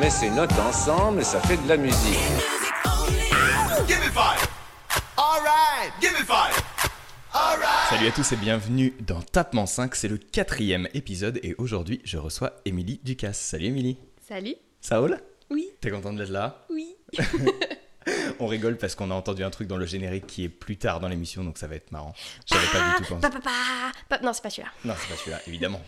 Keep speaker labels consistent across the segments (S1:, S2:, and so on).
S1: Met ses notes ensemble et ça fait de la musique.
S2: Salut à tous et bienvenue dans Tapement 5, c'est le quatrième épisode et aujourd'hui je reçois Émilie Ducasse. Salut Émilie.
S3: Salut
S2: Ça roule?
S3: Oui,
S2: T'es contente d'être là?
S3: Oui.
S2: On rigole parce qu'on a entendu un truc dans le générique qui est plus tard dans l'émission donc ça va être marrant. J'avais pas du tout pensé.
S3: Pa, pa, pa, pa- Non, c'est pas celui-là.
S2: Non, c'est pas celui-là, évidemment.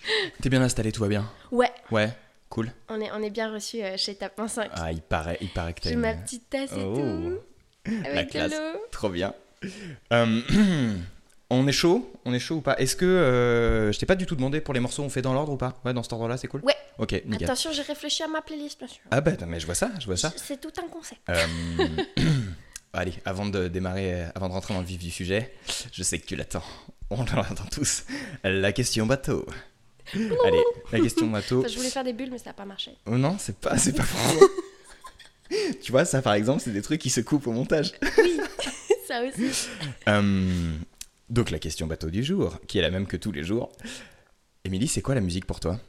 S2: T'es bien installé, tout va bien?
S3: Ouais,
S2: Ouais, cool.
S3: on est, on est bien reçu chez Tapement 5.
S2: Ah, il paraît, il paraît que t'as
S3: J'ai
S2: une-
S3: ma petite tasse et
S2: Oh.
S3: tout.
S2: La
S3: Avec de
S2: classe. Trop bien. Euh, on est chaud? On est chaud ou pas? Est-ce que. euh, je t'ai pas du tout demandé pour les morceaux, on fait dans l'ordre ou pas? Ouais, dans cet ordre-là, c'est cool?
S3: Ouais.
S2: Ok, nickel.
S3: Attention, j'ai réfléchi à ma playlist, bien sûr.
S2: Ah bah, mais je vois ça, je vois ça.
S3: C'est tout un concept.
S2: Euh, Allez, avant de démarrer, euh, avant de rentrer dans le vif du sujet, je sais que tu l'attends. On l'attend tous. La question bateau. Allez, la question bateau.
S3: Enfin, je voulais faire des bulles, mais ça n'a pas marché.
S2: Oh non, c'est pas, c'est pas tu vois, ça par exemple, c'est des trucs qui se coupent au montage.
S3: ça aussi.
S2: Euh, donc la question bateau du jour, qui est la même que tous les jours. Émilie, c'est quoi la musique pour toi?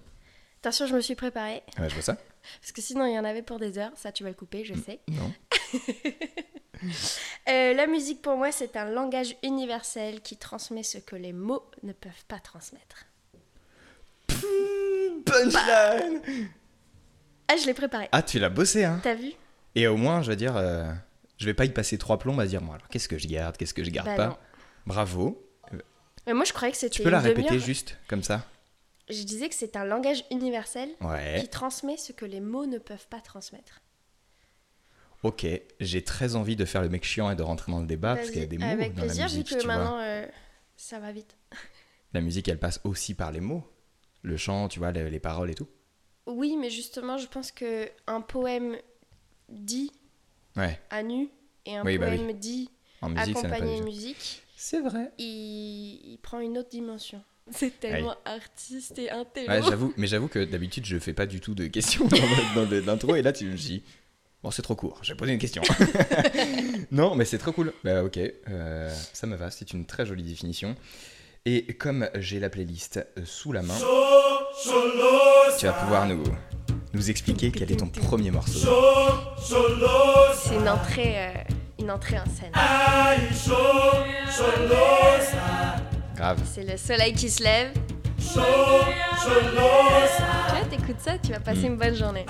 S3: Attention, je me suis préparée.
S2: Ouais, je vois ça.
S3: Parce que sinon, il y en avait pour des heures. Ça, tu vas le couper, je sais.
S2: Non.
S3: Euh, la musique, pour moi, c'est un langage universel qui transmet ce que les mots ne peuvent pas transmettre.
S2: Punchline
S3: Ah, je l'ai préparé.
S2: Ah, tu l'as bossé, hein
S3: T'as vu
S2: Et au moins, je veux dire, euh, je vais pas y passer trois plombs à dire, moi, alors qu'est-ce que je garde, qu'est-ce que je garde
S3: Bah
S2: pas
S3: non.
S2: Bravo.
S3: Mais moi, je croyais que c'était.
S2: Tu peux la
S3: une
S2: répéter
S3: demi-heure.
S2: juste, comme ça
S3: Je disais que c'est un langage universel
S2: Ouais.
S3: qui transmet ce que les mots ne peuvent pas transmettre.
S2: Ok, j'ai très envie de faire le mec chiant et de rentrer dans le débat, parce
S3: Vas-y,
S2: qu'il y a des mots
S3: Avec
S2: dans
S3: plaisir,
S2: la musique,
S3: vu que
S2: tu vois.
S3: maintenant, euh, ça va vite.
S2: La musique, elle passe aussi par les mots. Le chant, tu vois, les, les paroles et tout.
S3: Oui, mais justement, je pense que un poème dit
S2: Ouais,
S3: à nu et un
S2: Oui, bah oui.
S3: poème dit
S2: en musique,
S3: accompagné
S2: de
S3: musique,
S2: C'est vrai.
S3: il, il prend une autre dimension. C'est tellement artiste et intello.
S2: Ouais, j'avoue, mais j'avoue que d'habitude, je fais pas du tout de questions dans, l'intro, et là, tu me dis, bon, c'est trop court, je vais poser une question. non, mais c'est trop cool. Bah, ok, euh, ça me va, c'est une très jolie définition. Et comme j'ai la playlist euh, sous la main, tu vas pouvoir nous, nous expliquer quel est ton premier morceau.
S3: C'est une entrée, euh, une entrée en scène.
S2: Grave.
S3: C'est le soleil qui se lève. Tu vois, t'écoutes ça, tu vas passer une bonne journée.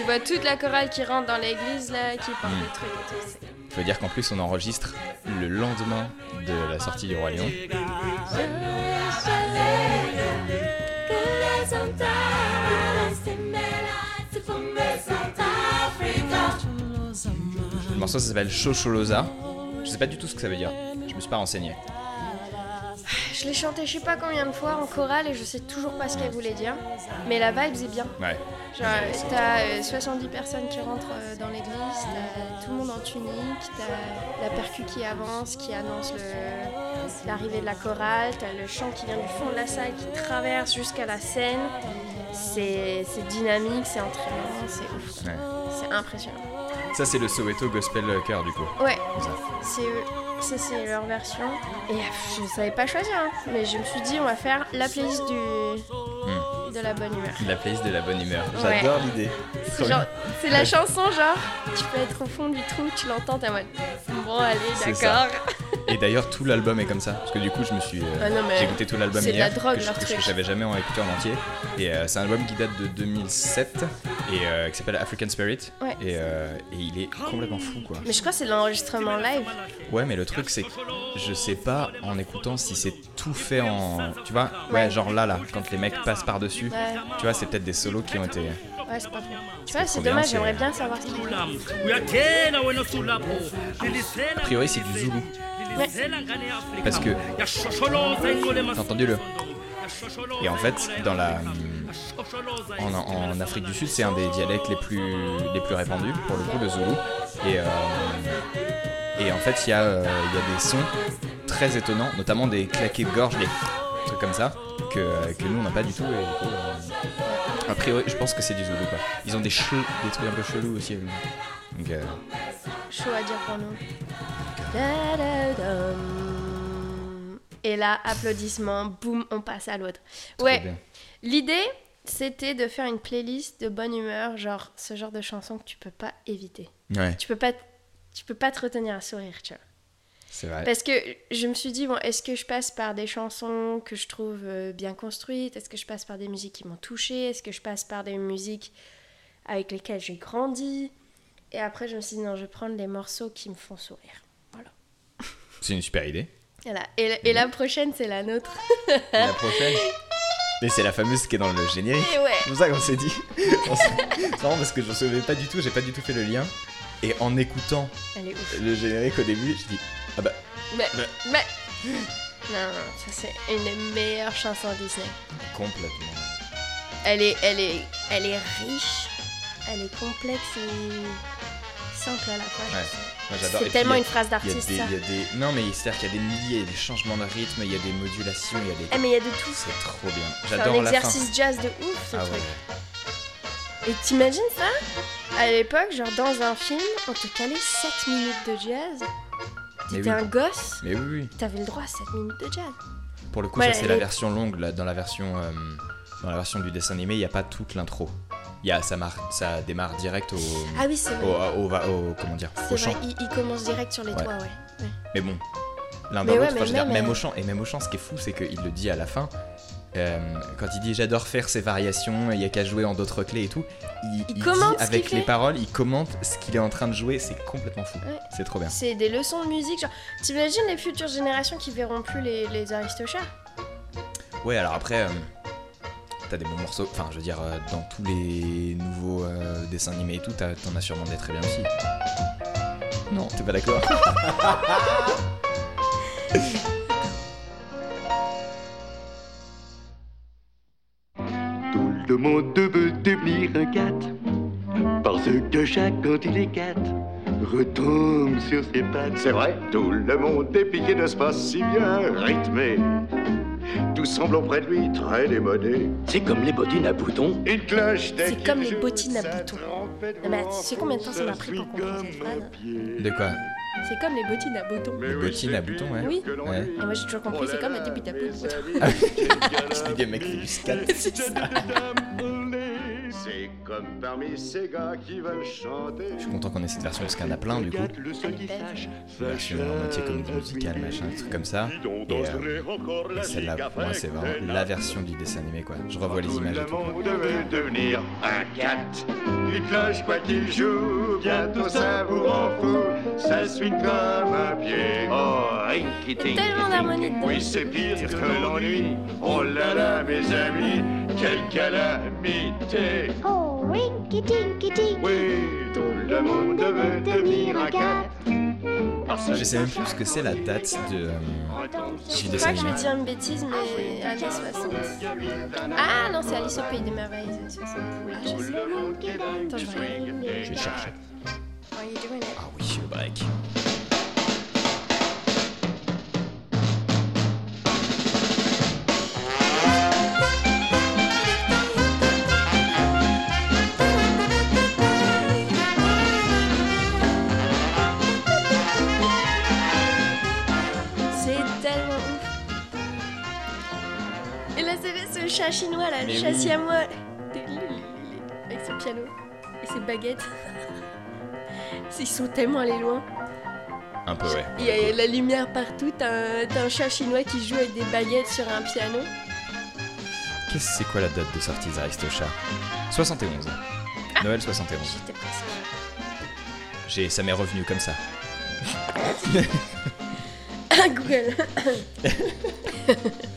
S3: Tu vois toute la chorale qui rentre dans l'église, là, qui porte des trucs et tout. C'est-
S2: Faut dire qu'en plus, on enregistre le lendemain de la sortie du Roi Lion. Le morceau ça s'appelle Chocholosa. Je sais pas du tout ce que ça veut dire. Je me suis pas renseigné.
S3: Je l'ai chanté je sais pas combien de fois en chorale et je sais toujours pas ce qu'elle voulait dire. Mais la vibe est bien.
S2: Ouais.
S3: Genre, euh, t'as euh, 70 personnes qui rentrent euh, dans l'église, t'as tout le monde en tunique, t'as la percu qui avance, qui annonce l'arrivée de la chorale, t'as le chant qui vient du fond de la salle, qui traverse jusqu'à la scène. C'est dynamique, c'est entraînant, c'est ouf.
S2: Ouais.
S3: C'est impressionnant.
S2: Ça, c'est le Soweto Gospel Chœur, du coup.
S3: Ouais,
S2: Ça.
S3: c'est. Ça, c'est leur version. Et euh, je savais pas choisir, hein. mais je me suis dit, on va faire la playlist du... de la bonne humeur.
S2: La playlist de la bonne humeur.
S3: Ouais.
S2: J'adore l'idée.
S3: C'est genre, c'est la chanson, genre, tu peux être au fond du trou, tu l'entends, t'es en mode, bon, allez, d'accord.
S2: Et d'ailleurs, tout l'album est comme ça. Parce que du coup, je me suis. euh,
S3: Ah non,
S2: j'ai écouté tout l'album
S3: c'est de
S2: hier.
S3: la drogue,
S2: que je- que,
S3: truc.
S2: j'avais jamais en écouté en entier. Et euh, c'est un album qui date de 2007 et euh, qui s'appelle African Spirit.
S3: Ouais.
S2: Et, euh, et il est complètement fou, quoi.
S3: Mais je crois que c'est de l'enregistrement live.
S2: Ouais, mais le truc, c'est que je sais pas en écoutant si c'est tout fait en. Tu vois Ouais,
S3: Ouais.
S2: genre là, là, quand les mecs passent par-dessus.
S3: Ouais,
S2: Tu vois, c'est peut-être des solos qui ont été.
S3: ouais, c'est pas faux. Tu vois, c'est
S2: bien,
S3: dommage, j'aimerais bien savoir ce qu'il dit.
S2: A priori, c'est du Zoulou.
S3: Ouais.
S2: Parce que. T'as entendu le Et en fait, dans la. En, en Afrique du Sud, c'est un des dialectes les plus, les plus répandus, pour le coup, le Zoulou. Et, euh, et en fait, il y, a, euh, il y a des sons très étonnants, notamment des claquets de gorge, des trucs comme ça, que, que nous, on n'a pas du tout. Et, du coup, euh, a priori, je pense que c'est du Zoulou, quoi. Ils ont des, che- des trucs un peu chelous aussi. Donc, euh,
S3: Chaud à dire pour nous. Et là, applaudissements, boum, on passe à l'autre. Ouais, l'idée, c'était de faire une playlist de bonne humeur, genre ce genre de chansons que tu peux pas éviter.
S2: Ouais,
S3: Tu peux pas, tu peux pas te retenir à sourire, tu vois.
S2: c'est vrai.
S3: Parce que je me suis dit, bon, est-ce que je passe par des chansons que je trouve euh, bien construites? Est-ce que je passe par des musiques qui m'ont touchée? Est-ce que je passe par des musiques avec lesquelles j'ai grandi? Et après, je me suis dit, non, je vais prendre les morceaux qui me font sourire.
S2: C'est une super idée.
S3: Voilà. Et, et la prochaine, c'est la nôtre.
S2: La prochaine. Mais c'est la fameuse qui est dans le générique.
S3: Et ouais.
S2: C'est pour ça qu'on s'est dit. C'est marrant parce que je ne savais pas du tout, j'ai pas du tout fait le lien. Et en écoutant le générique au début, je dis ah bah
S3: Mais,
S2: Mais-
S3: mais... Non, non, ça c'est une des meilleures chansons Disney.
S2: complètement.
S3: Elle est, elle est, elle est riche, elle est complexe et simple à la fois.
S2: Ouais,
S3: C'est tellement une phrase d'artiste,
S2: Non mais c'est-à-dire qu'il y a des milliers, il y a des changements de rythme, il y a des modulations, il y a des.
S3: Eh, mais il y a de tout.
S2: C'est trop bien.
S3: Un
S2: J'adore la fin.
S3: exercice jazz de ouf, ce
S2: Ah
S3: truc.
S2: ouais.
S3: Et t'imagines ça? À l'époque, genre dans un film, on te calait 7 minutes de jazz. T'étais
S2: oui.
S3: un gosse,
S2: Mais oui, oui.
S3: t'avais le droit à 7 minutes de jazz.
S2: Pour le coup, ça c'est la version longue. Là, dans la version, euh, dans la version du dessin animé, il n'y a pas toute l'intro. Y a, ça, mar- ça démarre direct au,
S3: Ah oui, c'est
S2: au,
S3: vrai.
S2: au, comment dire,
S3: C'est vrai,
S2: chant.
S3: il, il commence direct sur les
S2: Ouais.
S3: toits, ouais. ouais.
S2: Mais bon, l'un dans l'autre,
S3: même,
S2: même
S3: euh,
S2: au chant. Et même au chant, ce qui est fou, c'est qu'il le dit à la fin. euh, quand il dit j'adore faire ces variations, il n'y a qu'à jouer en d'autres clés et tout, il,
S3: Il
S2: dit avec les paroles, il commente ce qu'il est en train de jouer, c'est complètement fou.
S3: Ouais.
S2: C'est trop bien.
S3: C'est des leçons de musique. Genre, t'imagines les futures générations qui verront plus les, les Aristochats?
S2: Ouais, alors après, euh, t'as des bons morceaux. Enfin, je veux dire, euh, dans tous les nouveaux euh, dessins animés et tout, t'as- t'en as sûrement des très bien aussi. Non, t'es pas d'accord
S4: Tout le monde veut devenir un cat, parce que chaque quand il est cat, retombe sur ses pattes. C'est vrai, tout le monde est piqué de ce pas si bien rythmé. Tout semble auprès de lui très démodé.
S5: C'est comme les bottines à boutons.
S4: Une cloche
S3: C'est comme les bottines à boutons. Non, mais tu sais combien de temps ça m'a pris pour comprendre cette phrase.
S2: De quoi
S3: C'est comme les bottines à boutons.
S2: Les
S4: oui,
S2: bottines
S4: c'est
S2: à boutons, ouais.
S3: Oui.
S2: Ouais.
S3: Et moi j'ai toujours compris, c'est comme la
S4: là,
S3: débute à boutons.
S2: Je dis, mec fait du scat.
S3: C'est
S4: comme parmi ces gars qui veulent chanter.
S2: Je suis content qu'on ait cette version parce qu'il y en a plein du coup.
S4: Le seul qui
S3: Elle est belle.
S4: sache,
S2: Une version en moitié comédie musicale, machin, des trucs comme ça. Et, euh, et celle-là, pour moi, c'est vraiment la version du dessin animé quoi. Je revois les images et tout.
S4: Monde veut devenir un cat. Il cloche quoi qu'il joue, bientôt ça vous rend fou. Ça suit comme un pied. Oh,
S3: tellement d'harmonie.
S4: Oui, c'est pire que l'ennui. Oh là là, mes amis, quelle calamité.
S6: Oh, rinky tinky tink.
S4: Oui, tout le monde veut devenir un cat.
S2: Je sais même plus ce que c'est la date de, euh,
S3: Je crois que je vais dire une bêtise, mais années 60. Ah non, c'est Alice au Pays des Merveilles, années 60. Ah, je sais. Attends, je vais regarder.
S2: Je vais chercher.
S3: Are you doing it?
S2: Ah oui, le break.
S3: Chat chinois, là, le
S2: Mais
S3: chat
S2: oui.
S3: siamois. Avec son piano et ses baguettes. Ils sont tellement allés loin.
S2: Un peu, ouais.
S3: Il y a la lumière partout, t'as un, t'as un chat chinois qui joue avec des baguettes sur un piano.
S2: Qu'est-ce c'est quoi la date de sortie des Aristochats 71. Noël 71.
S3: J'étais presque.
S2: J'ai, ça m'est revenu comme ça.
S3: Google.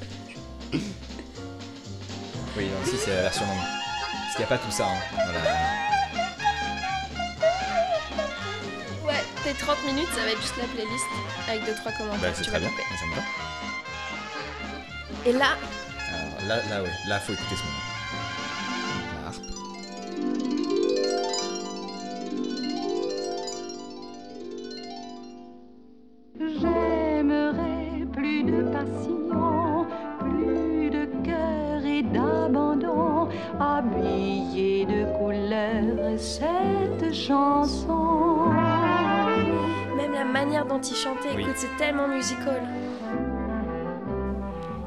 S2: c'est la version longue. Parce qu'il n'y a pas tout ça. Hein, dans la-
S3: Ouais, tes 30 minutes, ça va être juste la playlist avec 2-3 commentaires.
S2: Bah, c'est très bien, ça me va.
S3: Et là,
S2: Alors là, là, ouais, là, faut écouter ce moment.
S3: Tellement musical.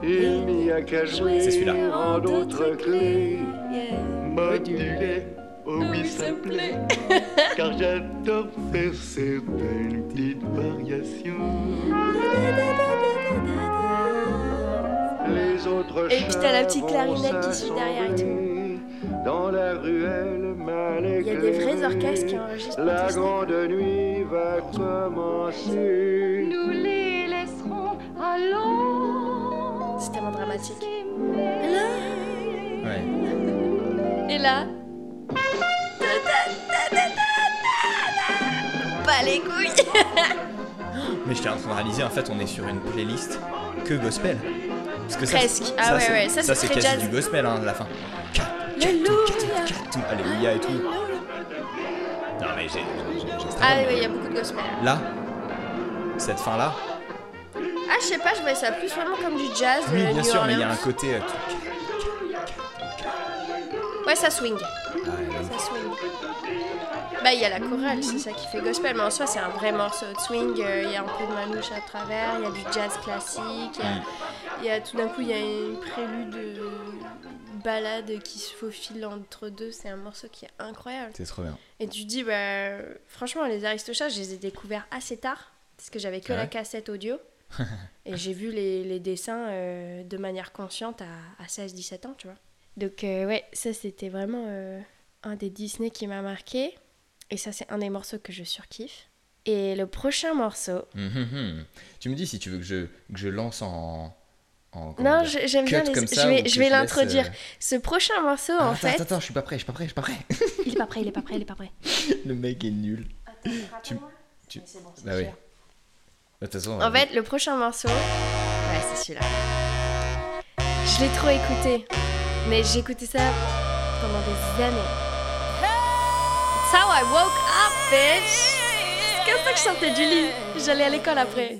S4: Il n'y a qu'à jouer
S2: C'est celui-là.
S4: en d'autres clés.
S3: Yeah.
S4: Modulé, oh oui, ça me plaît. Car j'adore faire certaines petites variations. Les autres
S3: Et puis t'as la petite clarinette qui suit derrière et tout.
S4: Dans la ruelle mal
S3: Il y a des vrais
S4: éclairée.
S3: orchestres qui enregistrent
S4: La grande nuit
S6: Nous les laisserons allons.
S3: C'est tellement dramatique.
S6: s'aimer.
S2: Ouais.
S3: Et là. Pas les couilles
S2: Mais j'étais en train de réaliser, en fait, on est sur une playlist que gospel. Parce que ça,
S3: Presque.
S2: c'est-
S3: Ah ouais,
S2: c'est-
S3: ouais, ça, c'est très
S2: quasi
S3: jazz.
S2: du gospel hein, à la fin.
S3: Alléluia
S2: et tout. Non mais j'ai.
S3: Ah oui, il y a beaucoup de gospel.
S2: Là, cette fin là,
S3: Ah, je sais pas, je voyais ça plus vraiment comme du jazz.
S2: oui
S3: euh,
S2: bien
S3: New
S2: sûr, mais il y a un côté. euh,
S3: Ouais, ça swing.
S2: Ah,
S3: Ça swing. Bah, il y a la chorale, c'est ça qui fait gospel, mais en soi, c'est un vrai morceau de swing. euh, Il y a un peu de manouche à travers, il y a du jazz classique, il y a-
S2: Mm.
S3: il y, a tout d'un coup, il y a une prélude balade qui se faufile entre deux. C'est un morceau qui est incroyable.
S2: c'est trop bien.
S3: Et tu te dis, bah, franchement, les Aristochats, je les ai découverts assez tard, parce que j'avais que
S2: Ah
S3: la cassette audio. et j'ai vu les, les dessins euh, de manière consciente à, à 16-17 ans, tu vois. Donc, euh, ouais, ça, c'était vraiment euh, un des Disney qui m'a marqué. Et ça, c'est un des morceaux que je surkiffe. Et le prochain morceau.
S2: Hum, hum, hum. Tu me dis si tu veux que je, que je lance en. En
S3: Non, j'aime bien les. Je vais, je l'introduire.
S2: euh,
S3: Ce prochain morceau,
S2: Ah,
S3: en
S2: attends,
S3: fait.
S2: attends, attends, je suis pas prêt, je suis pas prêt, je suis pas prêt.
S3: Il est pas prêt, il est pas prêt, il est pas prêt.
S2: Le mec est nul. Tu- tu- Bah oui. De toute façon.
S3: En fait, le prochain morceau, ouais, c'est celui-là. Je l'ai trop écouté, mais j'ai écouté ça pendant des années. It's how I woke up, bitch! C'est comme ça que je sortais du lit. J'allais à l'école après.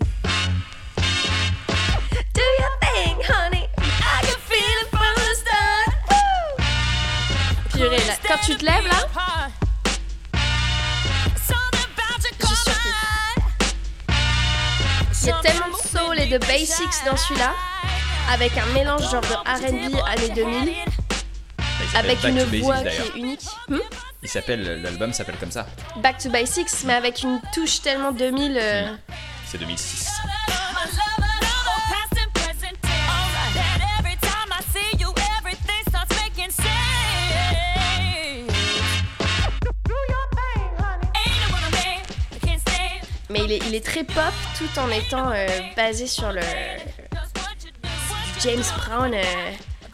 S3: Purée, là, quand tu te lèves là. Il y a tellement de soul et de basics dans celui-là, avec un mélange genre de R&B années 2000,
S2: bah, il s'appelle
S3: avec
S2: Back
S3: une
S2: to Basics,
S3: voix qui est unique. Hmm?
S2: Il s'appelle, l'album s'appelle comme ça.
S3: Back to Basics, mais avec une touche tellement 2000. euh,
S2: C'est 2006. Il est, très pop tout en étant euh, basé sur le James Brown euh,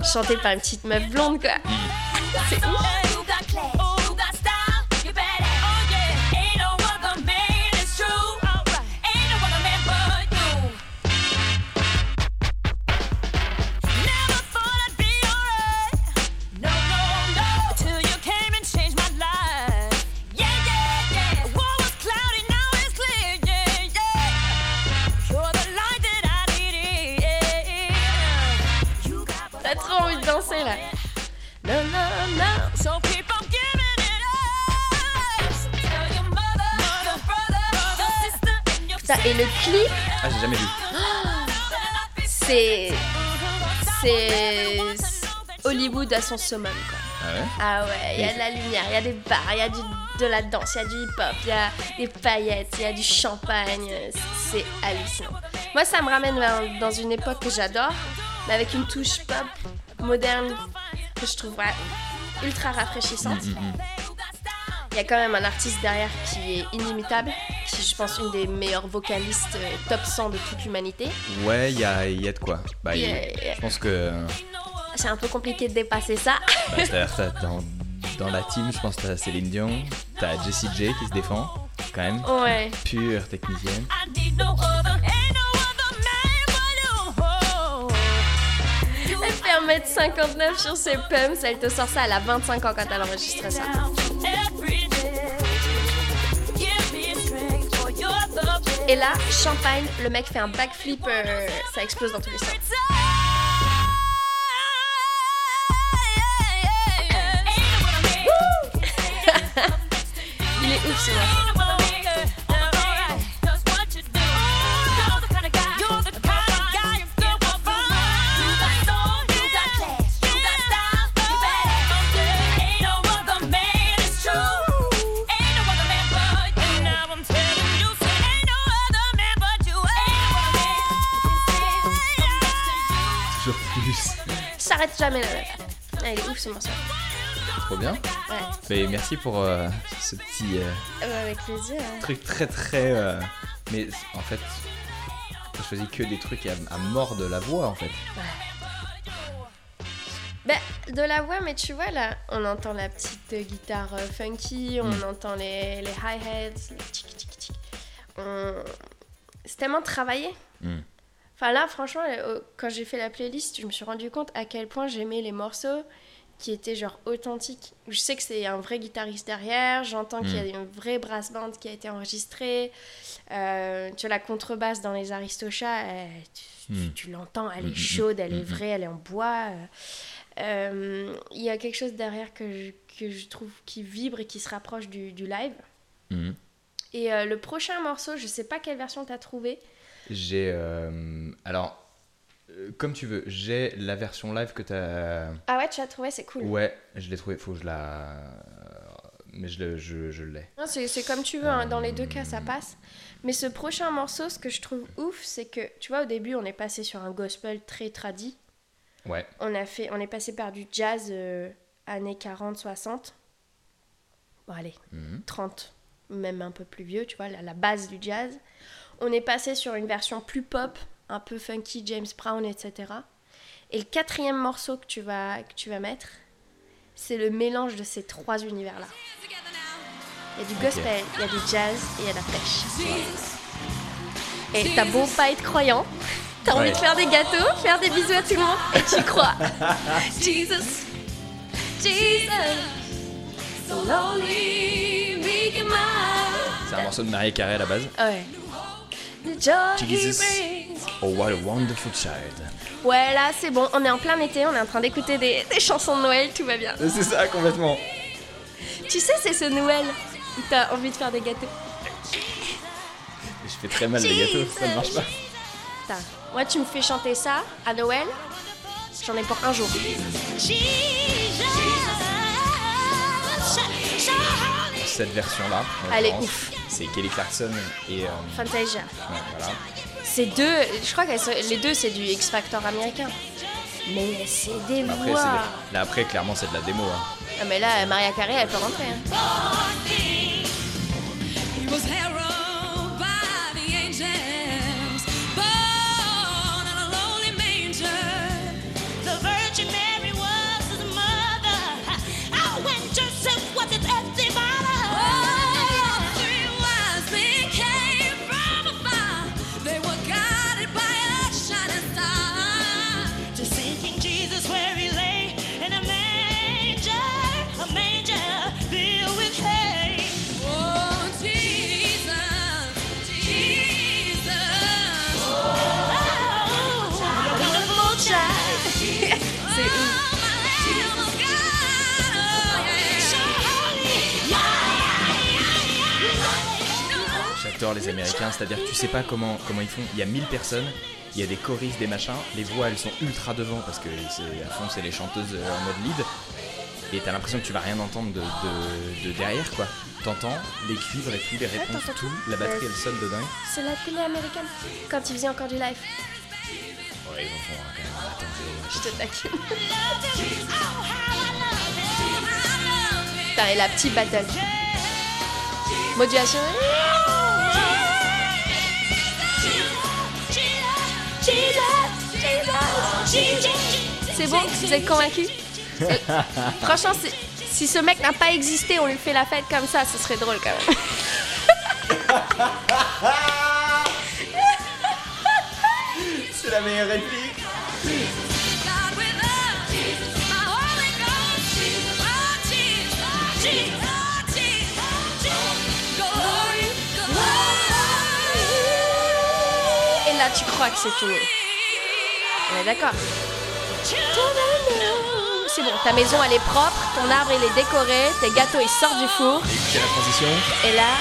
S2: chanté par une petite meuf blonde quoi. C'est ouf. Le clip, Ah, j'ai jamais vu.
S3: c'est. C'est. Hollywood à son summum quoi.
S2: Ah ouais?
S3: Ah ouais, il y a de la lumière, il y a des bars, il y a du, de la danse, il y a du hip-hop, il y a des paillettes, il y a du champagne. C'est hallucinant. Moi, ça me ramène dans une époque que j'adore, mais avec une touche pop moderne que je trouve ultra rafraîchissante.
S2: Mm, mm, mm.
S3: Il y a quand même un artiste derrière qui est inimitable, qui je pense une des meilleures vocalistes euh, top 100 de toute l'humanité.
S2: Ouais, il y a, y a de quoi. Bah, y-. Je pense que.
S3: C'est un peu compliqué de dépasser ça.
S2: bah, dans, dans la team, je pense que t'as Céline Dion, t'as Jessie J qui se défend, quand même.
S3: Ouais.
S2: Pure technicienne.
S3: Elle fait 1m59 sur ses pumps, elle te sort ça, elle a 25 ans quand elle enregistre ça. Et là, champagne, le mec fait un backflip, euh, ça explose dans tous les sens. Il est ouf ce jamais la. Ah, il est ouf ce morceau.
S2: Trop bien.
S3: Ouais.
S2: Mais merci pour euh, ce petit euh,
S3: Euh, bah, avec plaisir.
S2: truc très très. euh, Mais en fait, j'ai choisi que des trucs à, à mort de la voix en fait.
S3: Bah, de la voix, mais tu vois là, on entend la petite guitare funky, on
S2: Mm.
S3: entend les, les hi-hats, les. On- C'est tellement travaillé.
S2: Mm.
S3: Enfin là, franchement, euh, quand j'ai fait la playlist, je me suis rendu compte à quel point j'aimais les morceaux qui étaient genre authentiques. Je sais que c'est un vrai guitariste derrière, j'entends qu'il y a une vraie brass band qui a été enregistrée. Euh, tu vois, la contrebasse dans les Aristochats, euh, tu, tu-
S2: Mm.
S3: tu l'entends, elle
S2: Mm,
S3: est
S2: mm,
S3: chaude, elle
S2: mm,
S3: est
S2: mm.
S3: vraie, elle est en bois. Euh, Il y a quelque chose derrière que je, que je trouve qui vibre et qui se rapproche du, du live. Et le prochain morceau, je sais pas quelle version t'as trouvé.
S2: J'ai. euh, alors, euh, comme tu veux, j'ai la version live que t'as.
S3: Ah ouais, tu l'as trouvé, c'est cool.
S2: Ouais, je l'ai trouvé, faut que je la. Mais je, je, je l'ai.
S3: Non, C'est comme tu veux, hein, dans les deux cas ça
S2: Euh.
S3: passe. Mais ce prochain morceau, ce que je trouve ouf, c'est que, tu vois, au début, on est passé sur un gospel très tradit.
S2: Ouais.
S3: On, a fait, on est passé par du jazz euh, années 40-60. Bon, allez,
S2: Mhm.
S3: 30, même un peu plus vieux, tu vois, la, la base du jazz. On est passé sur une version plus pop, un peu funky, James Brown, etc. Et le quatrième morceau que tu vas, que tu vas mettre, c'est le mélange de ces trois univers-là. Il y a du gospel, il y a du jazz et il y a de la pêche. Et t'as beau pas être croyant, t'as envie
S2: Ouais.
S3: de faire des gâteaux, faire des bisous à tout le monde, et tu crois. Jesus, Jesus, so lonely, make it mine.
S2: C'est un morceau de Marie Carré à la base.
S3: Ouais.
S2: Jesus. Oh, what a wonderful child.
S3: Ouais, là c'est bon, on est en plein été, on est en train d'écouter des, des chansons de Noël, tout va bien.
S2: C'est ça, complètement.
S3: Tu sais, c'est ce Noël où t'as envie de faire des gâteaux.
S2: Je fais très mal les gâteaux, ça ne marche pas.
S3: Putain, moi tu me fais chanter ça à Noël, j'en ai pour un jour.
S2: Cette version-là, en
S3: Elle est
S2: l'occurrence,
S3: ouf.
S2: C'est Kelly Clarkson et. euh,
S3: Fantasia.
S2: ouais, voilà.
S3: C'est deux, je crois que les deux c'est du X Factor américain. Mais c'est des
S2: Après,
S3: voix.
S2: c'est- là, après, clairement, c'est de la démo. hein.
S3: Ah, mais là, Maria Carey, elle peut rentrer. hein.
S2: Les Américains, c'est-à-dire que tu sais pas comment, comment ils font. Il y a 1000 personnes, il y a des choristes, des machins, les voix elles sont ultra devant parce que à fond c'est les chanteuses euh, en mode lead. Et t'as l'impression que tu vas rien entendre de, de- de derrière quoi. T'entends les cuivres et tout, les réponses,
S3: t'entends
S2: tout, la batterie
S3: Ouais.
S2: elle sonne de dingue.
S3: C'est la télé américaine, quand ils faisaient encore du live.
S2: Ouais, ils en font hein, quand même. Attends,
S3: Je te taquine. Putain, et la petite battle. Modulation. C'est bon? Vous êtes convaincus? Franchement, si ce mec n'a pas existé, on lui fait la fête comme ça, ce serait drôle quand même.
S2: C'est la meilleure réplique.
S3: Tu crois que c'est fini. On est d'accord C'est bon, ta maison elle est propre, ton arbre il est décoré, tes gâteaux ils sortent du four,
S2: C'est la transition.
S3: et là.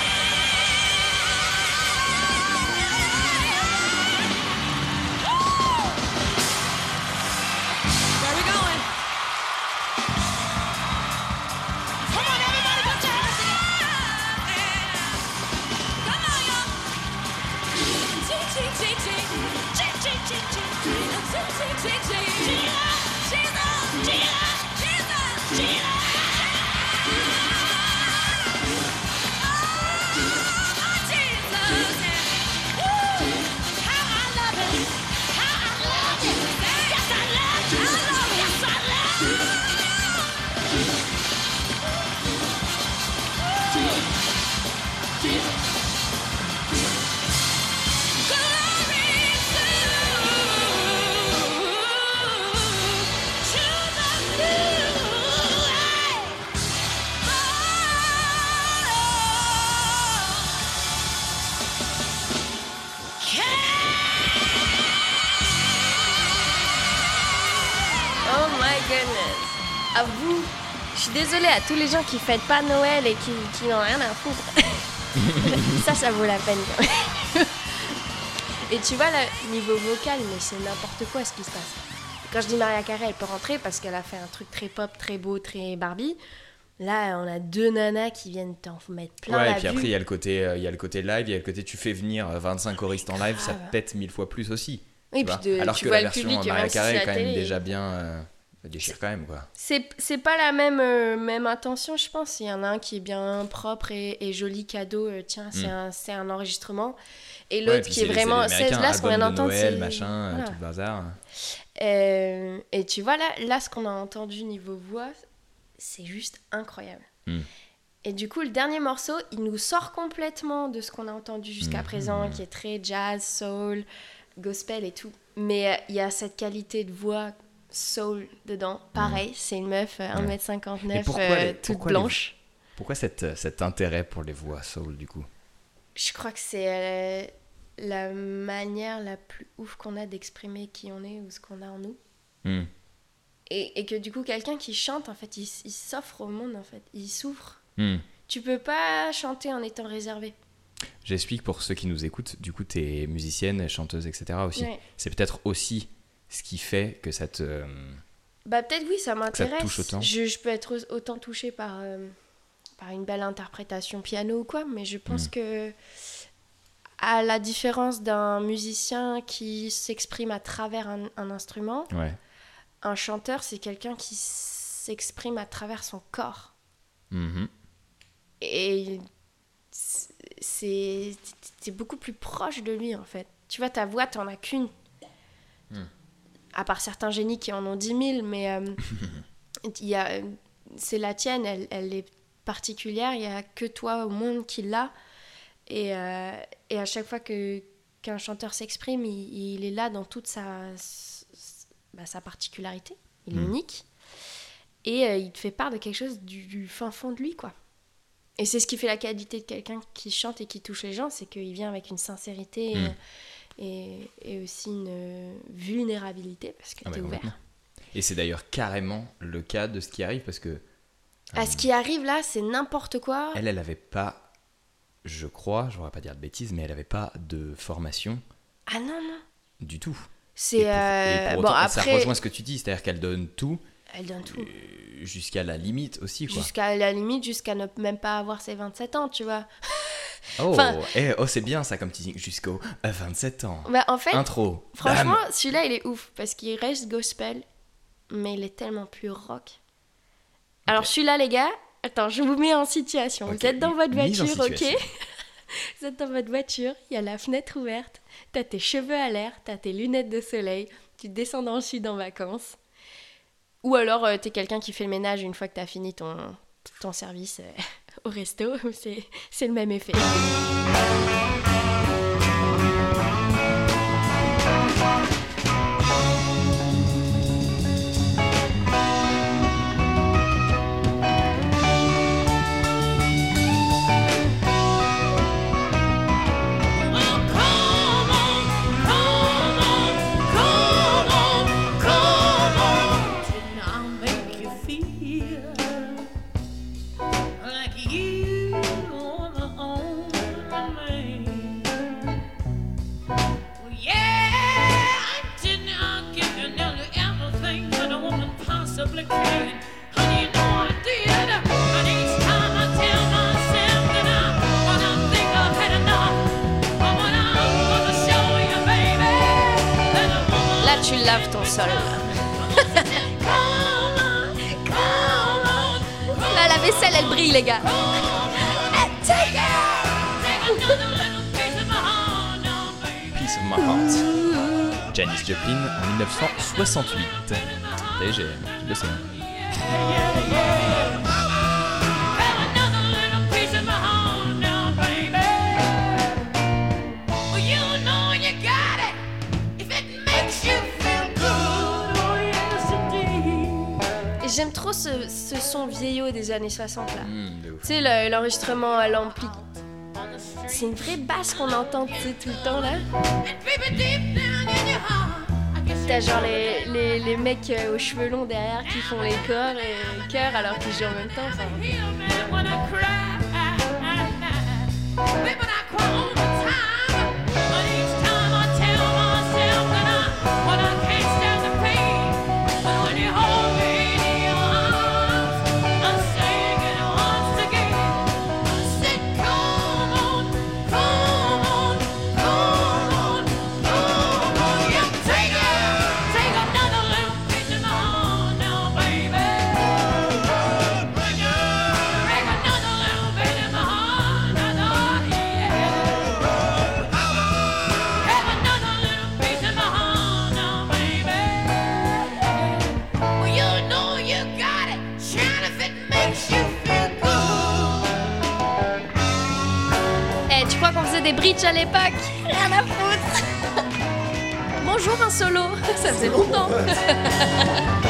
S3: Goodness. À vous. Je suis désolée à tous les gens qui fêtent pas Noël et qui, qui n'ont rien à foutre. ça, ça vaut la peine quand même. et tu vois, là, niveau vocal, mais c'est n'importe quoi ce qui se passe. Quand je dis Maria Carey, elle peut rentrer parce qu'elle a fait un truc très pop, très beau, très Barbie. Là, on a deux nanas qui viennent t'en mettre plein
S2: Ouais,
S3: la
S2: et puis
S3: vue.
S2: après, il y, a le côté, euh, il y a le côté live, il y a le côté tu fais venir euh, 25 choristes en live, ça pète mille fois plus aussi.
S3: Oui,
S2: tu
S3: puis de-
S2: Alors
S3: tu
S2: que
S3: vois
S2: la version
S3: public,
S2: Maria Carey est quand même déjà bien. euh, déchire quand même, quoi.
S3: C'est pas la même, euh, même intention, je pense. Il y en a un qui est bien propre et, et joli cadeau. euh, tiens, c'est
S2: Mm.
S3: un, c'est un enregistrement. Et l'autre qui est vraiment. C'est là ce qu'on vient d'entendre.
S2: Noël, machin,
S3: voilà.
S2: tout le bazar.
S3: Euh, et tu vois, là, là ce qu'on a entendu niveau voix, c'est juste incroyable.
S2: Mm.
S3: Et du coup, le dernier morceau, il nous sort complètement de ce qu'on a entendu jusqu'à
S2: Mhm.
S3: présent, qui est très jazz, soul, gospel et tout. Mais euh, il y a cette qualité de voix soul dedans. Pareil, c'est une meuf euh,
S2: Mhm. Ouais.
S3: 1m59,
S2: Et pourquoi
S3: euh,
S2: les-
S3: toute
S2: pourquoi les-
S3: blanche.
S2: Pourquoi cet, euh, cet intérêt pour les voix soul, du coup?
S3: Je crois que c'est euh, la manière la plus ouf qu'on a d'exprimer qui on est ou ce qu'on a en nous.
S2: Hmm.
S3: Et, et que du coup, quelqu'un qui chante, en fait, il, s'offre au monde, en fait. Il s'ouvre.
S2: Hmm.
S3: Tu peux pas chanter en étant réservé.
S2: J'explique pour ceux qui nous écoutent, du coup, t'es musicienne, chanteuse, etc. aussi.
S3: Ouais.
S2: C'est peut-être aussi ce qui fait que ça te. euh,
S3: Bah peut-être oui, ça m'intéresse. Je, je peux être au- autant touchée par, euh, par une belle interprétation piano ou quoi, mais je pense
S2: Mm.
S3: que à la différence d'un musicien qui s'exprime à travers un, un instrument,
S2: Ouais.
S3: un chanteur c'est quelqu'un qui s'exprime à travers son corps.
S2: Mhm.
S3: Et c'est beaucoup plus proche de lui en fait. Tu vois, ta voix, t'en as qu'une.
S2: Hmm.
S3: À part certains génies qui en ont 10 000, mais euh, c'est la tienne, elle, elle est particulière, il n'y a que toi au monde qui l'a. Et, euh, et à chaque fois que, qu'un chanteur s'exprime, il, il est là dans toute sa, bah, sa particularité. Il est
S2: Hmm.
S3: unique. Et euh, il te fait part de quelque chose du, du fin fond de lui, quoi. Et c'est ce qui fait la qualité de quelqu'un qui chante et qui touche les gens, c'est qu'il vient avec une sincérité
S2: Mm.
S3: Euh, et, et aussi une euh, vulnérabilité, parce que
S2: Ah bah,
S3: t'es ouvert.
S2: complètement. Et c'est d'ailleurs carrément le cas de ce qui arrive parce que
S3: À ce qui arrive là, c'est n'importe quoi.
S2: elle, elle avait pas, je crois, je voudrais pas dire de bêtises, mais elle avait pas de formation
S3: Ah non, non.
S2: du tout.
S3: C'est. Euh, bon,
S2: et ça
S3: après.
S2: rejoint ce que tu dis, c'est-à-dire qu'elle donne tout.
S7: Elle donne tout.
S2: Euh, Jusqu'à la limite aussi, quoi.
S7: Jusqu'à la limite, jusqu'à ne même pas avoir ses 27 ans, tu vois.
S2: Oh,
S7: enfin-
S2: eh, oh c'est bien ça comme teasing. Jusqu'au euh, 27 ans.
S7: Bah, en fait,
S2: Intro.
S7: franchement, celui-là, il est ouf parce qu'il reste gospel, mais il est tellement plus rock. Alors, celui-là, les gars, attends, je vous mets en situation. Vous êtes dans votre voiture, ok? Vous êtes dans votre voiture, il y a la fenêtre ouverte, t'as tes cheveux à l'air, t'as tes lunettes de soleil, tu descends dans le sud en vacances. Ou alors, euh, t'es quelqu'un qui fait le ménage une fois que t'as fini ton, ton service euh, au resto. C'est le même effet.
S2: Piece of my heart. Janis Joplin en 1968. Léger, je le sais.
S7: J'aime trop ce, ce son vieillot des années 60 là.
S2: Ouf.
S7: Tu sais, le- l'enregistrement à l'ampli. C'est une vraie basse qu'on entend tout le temps là. T'as genre les, les, les mecs euh, aux cheveux longs derrière qui font les corps et les chœurs alors qu'ils jouent en même temps. À l'époque. Rien à foutre. Bonjour un solo, ça faisait longtemps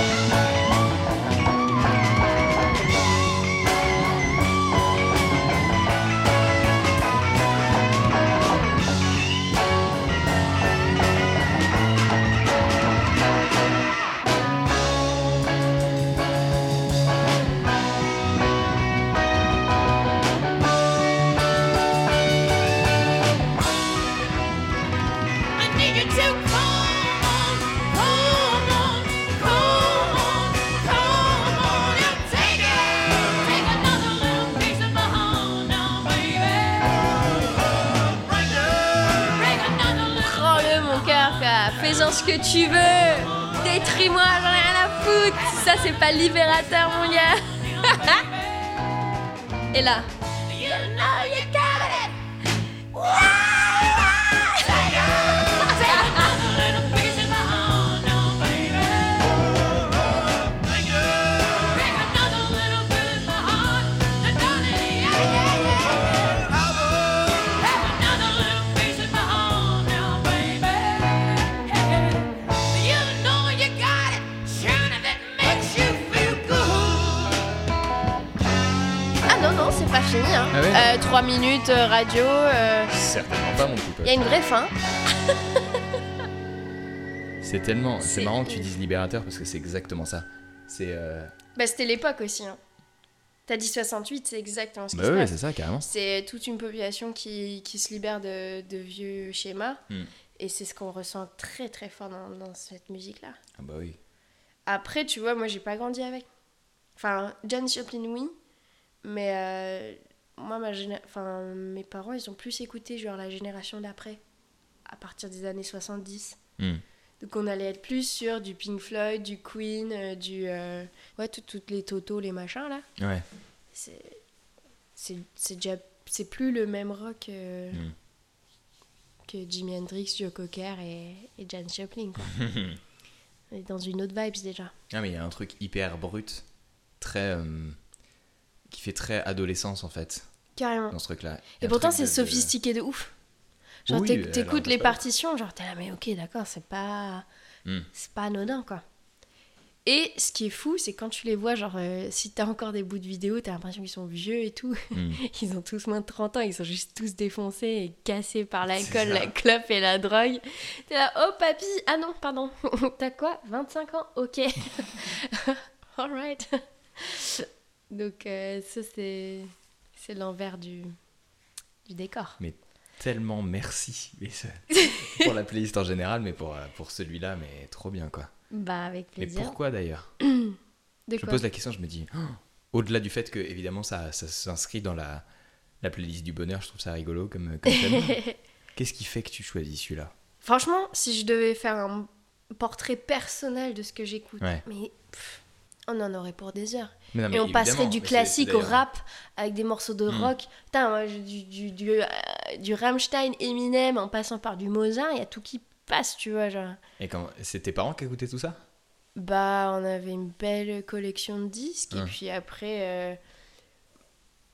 S7: fais-en ce que tu veux. Détruis-moi, j'en ai rien à foutre. Ça c'est pas libérateur mon gars. Et là c'est pas fini. Hein.
S2: Ah ouais
S7: Euh, minutes, euh, radio. euh,
S2: Certainement pas mon.
S7: Il y a une vraie fin.
S2: C'est tellement, c'est
S7: C'est
S2: marrant que tu dises libérateur parce que c'est exactement ça. C'est, euh...
S7: Bah, c'était l'époque aussi. Hein. T'as dit 68, c'est exactement ce qui
S2: bah
S7: se
S2: ouais,
S7: passe.
S2: c'est ça carrément.
S7: C'est toute une population qui, qui se libère de, de vieux schémas.
S2: Hmm.
S7: Et c'est ce qu'on ressent très très fort dans, dans cette musique-là.
S2: Ah bah oui.
S3: Après, tu vois, moi, j'ai pas grandi avec. Enfin, Janis Joplin, oui. Mais euh, moi, ma géné- enfin, mes parents, ils ont plus écouté, genre, la génération d'après. À partir des années 70.
S2: Hmm.
S3: Donc, on allait être plus sur du Pink Floyd, du Queen, euh, du. euh, ouais, tout- toutes les Toto, les machins, là.
S2: Ouais.
S3: C'est. Déjà. C'est plus le même rock euh,
S2: Hmm.
S3: que Jimi Hendrix, Joe Cocker et, et Janis Joplin, quoi. On est dans une autre vibes déjà.
S2: Ah mais il y a un truc hyper brut, très euh, qui fait très adolescence en fait
S3: Carrément.
S2: dans ce truc-là.
S3: Et pourtant, c'est
S2: de-
S3: sophistiqué de ouf. Genre,
S2: Oui,
S3: t'écoutes
S2: arrête
S3: les partitions, genre, t'es là, mais ok, d'accord, c'est pas.
S2: Hmm.
S3: C'est pas anodin, quoi. Et ce qui est fou, c'est quand tu les vois, genre, euh, si t'as encore des bouts de vidéo, t'as l'impression qu'ils sont vieux et tout.
S2: Hmm.
S3: Ils ont tous moins de 30 ans, ils sont juste tous défoncés et cassés par l'alcool, la clope et la drogue. T'es là, oh papy, ah non, pardon, t'as quoi? 25 ans? Ok. Alright. Donc, euh, ça, c'est. C'est l'envers du. du décor.
S2: Mais tellement merci mais ça- pour la playlist en général, mais pour, euh, pour celui-là, mais trop bien quoi.
S3: Bah, avec
S2: Mais
S3: plaisir.
S2: pourquoi d'ailleurs
S3: De
S2: Je me
S3: quoi
S2: pose la question, je me dis, oh, au-delà du fait que évidemment ça, ça s'inscrit dans la, la playlist du bonheur, je trouve ça rigolo comme. Qu'est-ce qui fait que tu choisis celui-là?
S3: Franchement, si je devais faire un portrait personnel de ce que j'écoute,
S2: Ouais.
S3: mais pff, on en aurait pour des heures.
S2: Non,
S3: Et on passerait du classique au
S2: d'ailleurs-
S3: rap avec des morceaux de
S2: Hmm.
S3: rock. Putain, moi, du, du, du, euh, du Rammstein, Eminem, en passant par du Mozart, il y a tout qui passe, tu vois. Genre.
S2: Et quand c'est tes parents qui écoutaient tout ça?
S3: Bah, on avait une belle collection de disques. Et puis après, euh,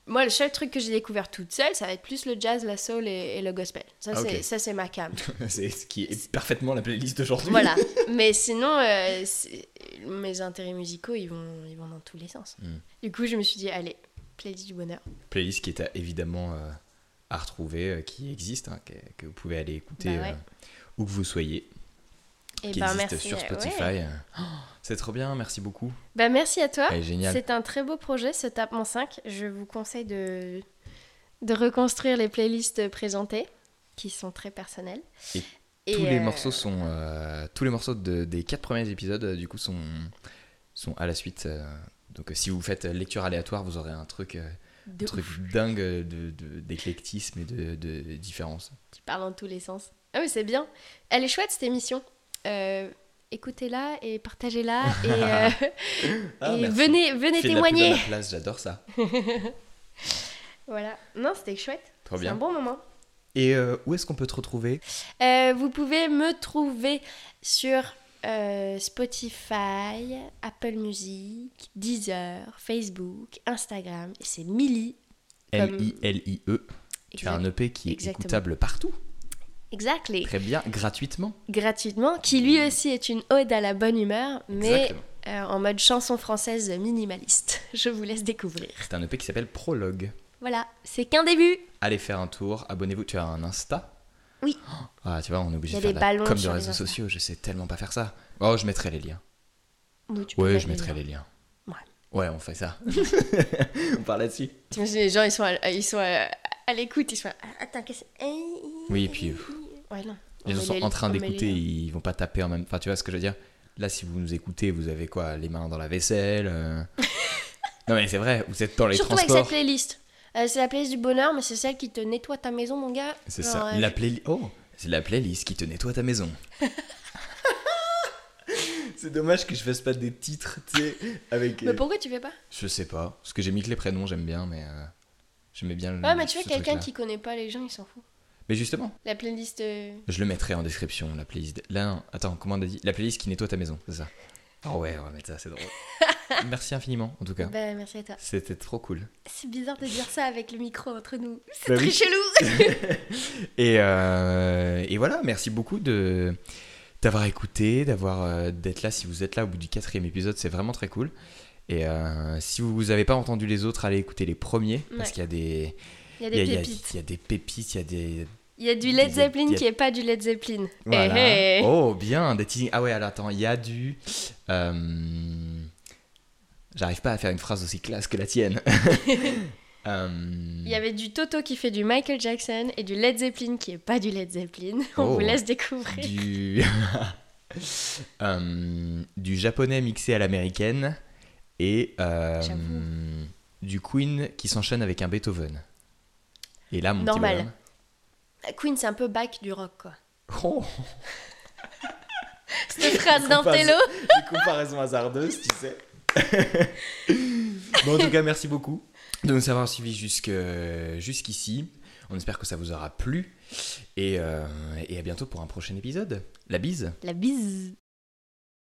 S3: moi, le seul truc que j'ai découvert toute seule, ça va être plus le jazz, la soul et, et le gospel. Ça,
S2: Ah, ok.
S3: c'est ma cam.
S2: C'est ce qui est parfaitement la playlist d'aujourd'hui.
S3: voilà. Mais sinon, euh, mes intérêts musicaux, ils vont, ils vont dans tous les sens.
S2: Mm.
S3: Du coup, je me suis dit, allez, playlist du bonheur.
S2: Playlist qui est à- évidemment euh, à retrouver, euh, qui existe, hein, que, que vous pouvez aller écouter
S3: Bah ouais.
S2: où que vous soyez,
S3: Et
S2: qui
S3: ben,
S2: existe
S3: merci.
S2: sur
S3: euh,
S2: Spotify.
S3: ouais.
S2: euh. Oh, c'est trop bien, merci beaucoup.
S3: Bah, merci à toi. C'est un très beau projet, ce Tapement 5. Je vous conseille de, de reconstruire les playlists présentées, qui sont très personnelles.
S2: Et
S3: Et,
S2: tous les
S3: euh,
S2: morceaux sont, euh, tous les morceaux de- des quatre premiers épisodes euh, du coup sont sont à la suite. euh, donc euh, si vous faites euh, lecture aléatoire, vous aurez un truc, euh,
S3: De
S2: un truc
S3: ouf.
S2: dingue de de- d'éclectisme et de, de différence.
S3: qui parle dans tous les sens. Ah oui, c'est bien. Elle est chouette cette émission. Euh, Écoutez-la et partagez-la et, euh,
S2: Ah,
S3: et venez, venez
S2: Fais de la pub à
S3: témoigner.
S2: place, j'adore ça.
S3: Voilà. Non, c'était chouette.
S2: Trop
S3: C'est
S2: bien.
S3: un bon moment.
S2: Et euh, où est-ce qu'on peut te retrouver?
S3: Euh, vous pouvez me trouver sur euh, Spotify, Apple Music, Deezer, Facebook, Instagram. Et c'est Millie. Comme-
S2: L-I-L-I-E. E. Tu as un EP qui est
S3: Exactement.
S2: écoutable partout.
S3: Exactly.
S2: Très bien, gratuitement.
S3: Gratuitement, qui lui aussi est une ode à la bonne humeur, mais euh, en mode chanson française minimaliste. Je vous laisse découvrir.
S2: C'est un EP qui s'appelle Prologue.
S3: Voilà, c'est qu'un début.
S2: Allez faire un tour, abonnez-vous. Tu as un Insta
S3: Oui.
S2: Ah, tu vois, on est obligé de faire
S3: des
S2: de la
S3: ballons
S2: com de réseaux sociaux. Je sais tellement pas faire ça. Oh, je mettrai les liens.
S3: Ou tu peux
S2: Ouais,
S3: mettre
S2: je
S3: les
S2: mettrai
S3: liens.
S2: les liens.
S3: Ouais.
S2: On fait ça. on parle là-dessus.
S3: T'imagines, les gens, ils sont à, ils sont à, à l'écoute, ils sont Ah, Attends, qu'est-ce
S2: Oui, et puis
S3: Ouais, non.
S2: les gens sont
S3: les-
S2: en train d'écouter, ils vont pas taper en même Enfin, tu vois ce que je veux dire? Là, si vous nous écoutez, vous avez quoi Les mains dans la vaisselle euh. Non, mais c'est vrai, vous êtes dans les
S3: Surtout avec
S2: transports.
S3: cette playlist. Euh, c'est la playlist du bonheur, mais c'est celle qui te nettoie ta maison, mon gars.
S2: C'est ça.
S3: euh,
S2: La playlist. Oh, c'est la playlist qui te nettoie ta maison. c'est dommage que je fasse pas des titres, tu sais, avec.
S3: Mais
S2: euh,
S3: pourquoi tu fais pas?
S2: Je sais pas. Parce que j'ai mis que les prénoms, j'aime bien, mais. euh, J'aimais bien le.
S3: Ouais, mais tu vois, quelqu'un qui connaît pas les gens, il s'en fout.
S2: Mais justement,
S3: La playlist. euh,
S2: je le mettrai en description, la playlist. Là, non, attends, comment on a dit? La playlist qui nettoie ta maison, c'est ça? Oh ouais, on va mettre ça, c'est drôle. Merci infiniment, en tout cas.
S3: Bah, merci à toi.
S2: C'était trop cool.
S3: C'est bizarre de dire ça avec le micro entre nous. C'est
S2: Bah
S3: très
S2: oui.
S3: chelou.
S2: Et, euh, et voilà, merci beaucoup de d'avoir écouté, d'avoir euh, d'être là. Si vous êtes là au bout du quatrième épisode, c'est vraiment très cool. Et euh, si vous n'avez pas entendu les autres, allez écouter les premiers parce qu'il y a des
S3: Il y a des
S2: il y a-
S3: pépites.
S2: il y a des pépites, il y a des
S3: Il y a du Led Zeppelin
S2: a-
S3: qui est pas du Led Zeppelin.
S2: voilà.
S3: Eh, eh.
S2: Oh bien, des teasings. Ah ouais, alors attends, il y a du. euh, J'arrive pas à faire une phrase aussi classe que la tienne. Euh,
S3: Il y avait du Toto qui fait du Michael Jackson et du Led Zeppelin qui est pas du Led Zeppelin. On
S2: Oh.
S3: vous laisse découvrir.
S2: du Euh, du japonais mixé à l'américaine et euh, du Queen qui s'enchaîne avec un Beethoven. Et là, mon
S3: Normal.
S2: petit bonhomme-
S3: Queen, c'est un peu back du rock, quoi.
S2: Oh,
S3: Cette phrase
S2: Comparaison-
S3: d'intello.
S2: des comparaisons hasardeuses, tu sais. bon, en tout cas, merci beaucoup de nous avoir suivis jusqu'ici. On espère que ça vous aura plu. Et, euh, et à bientôt pour un prochain épisode. La bise
S3: La bise.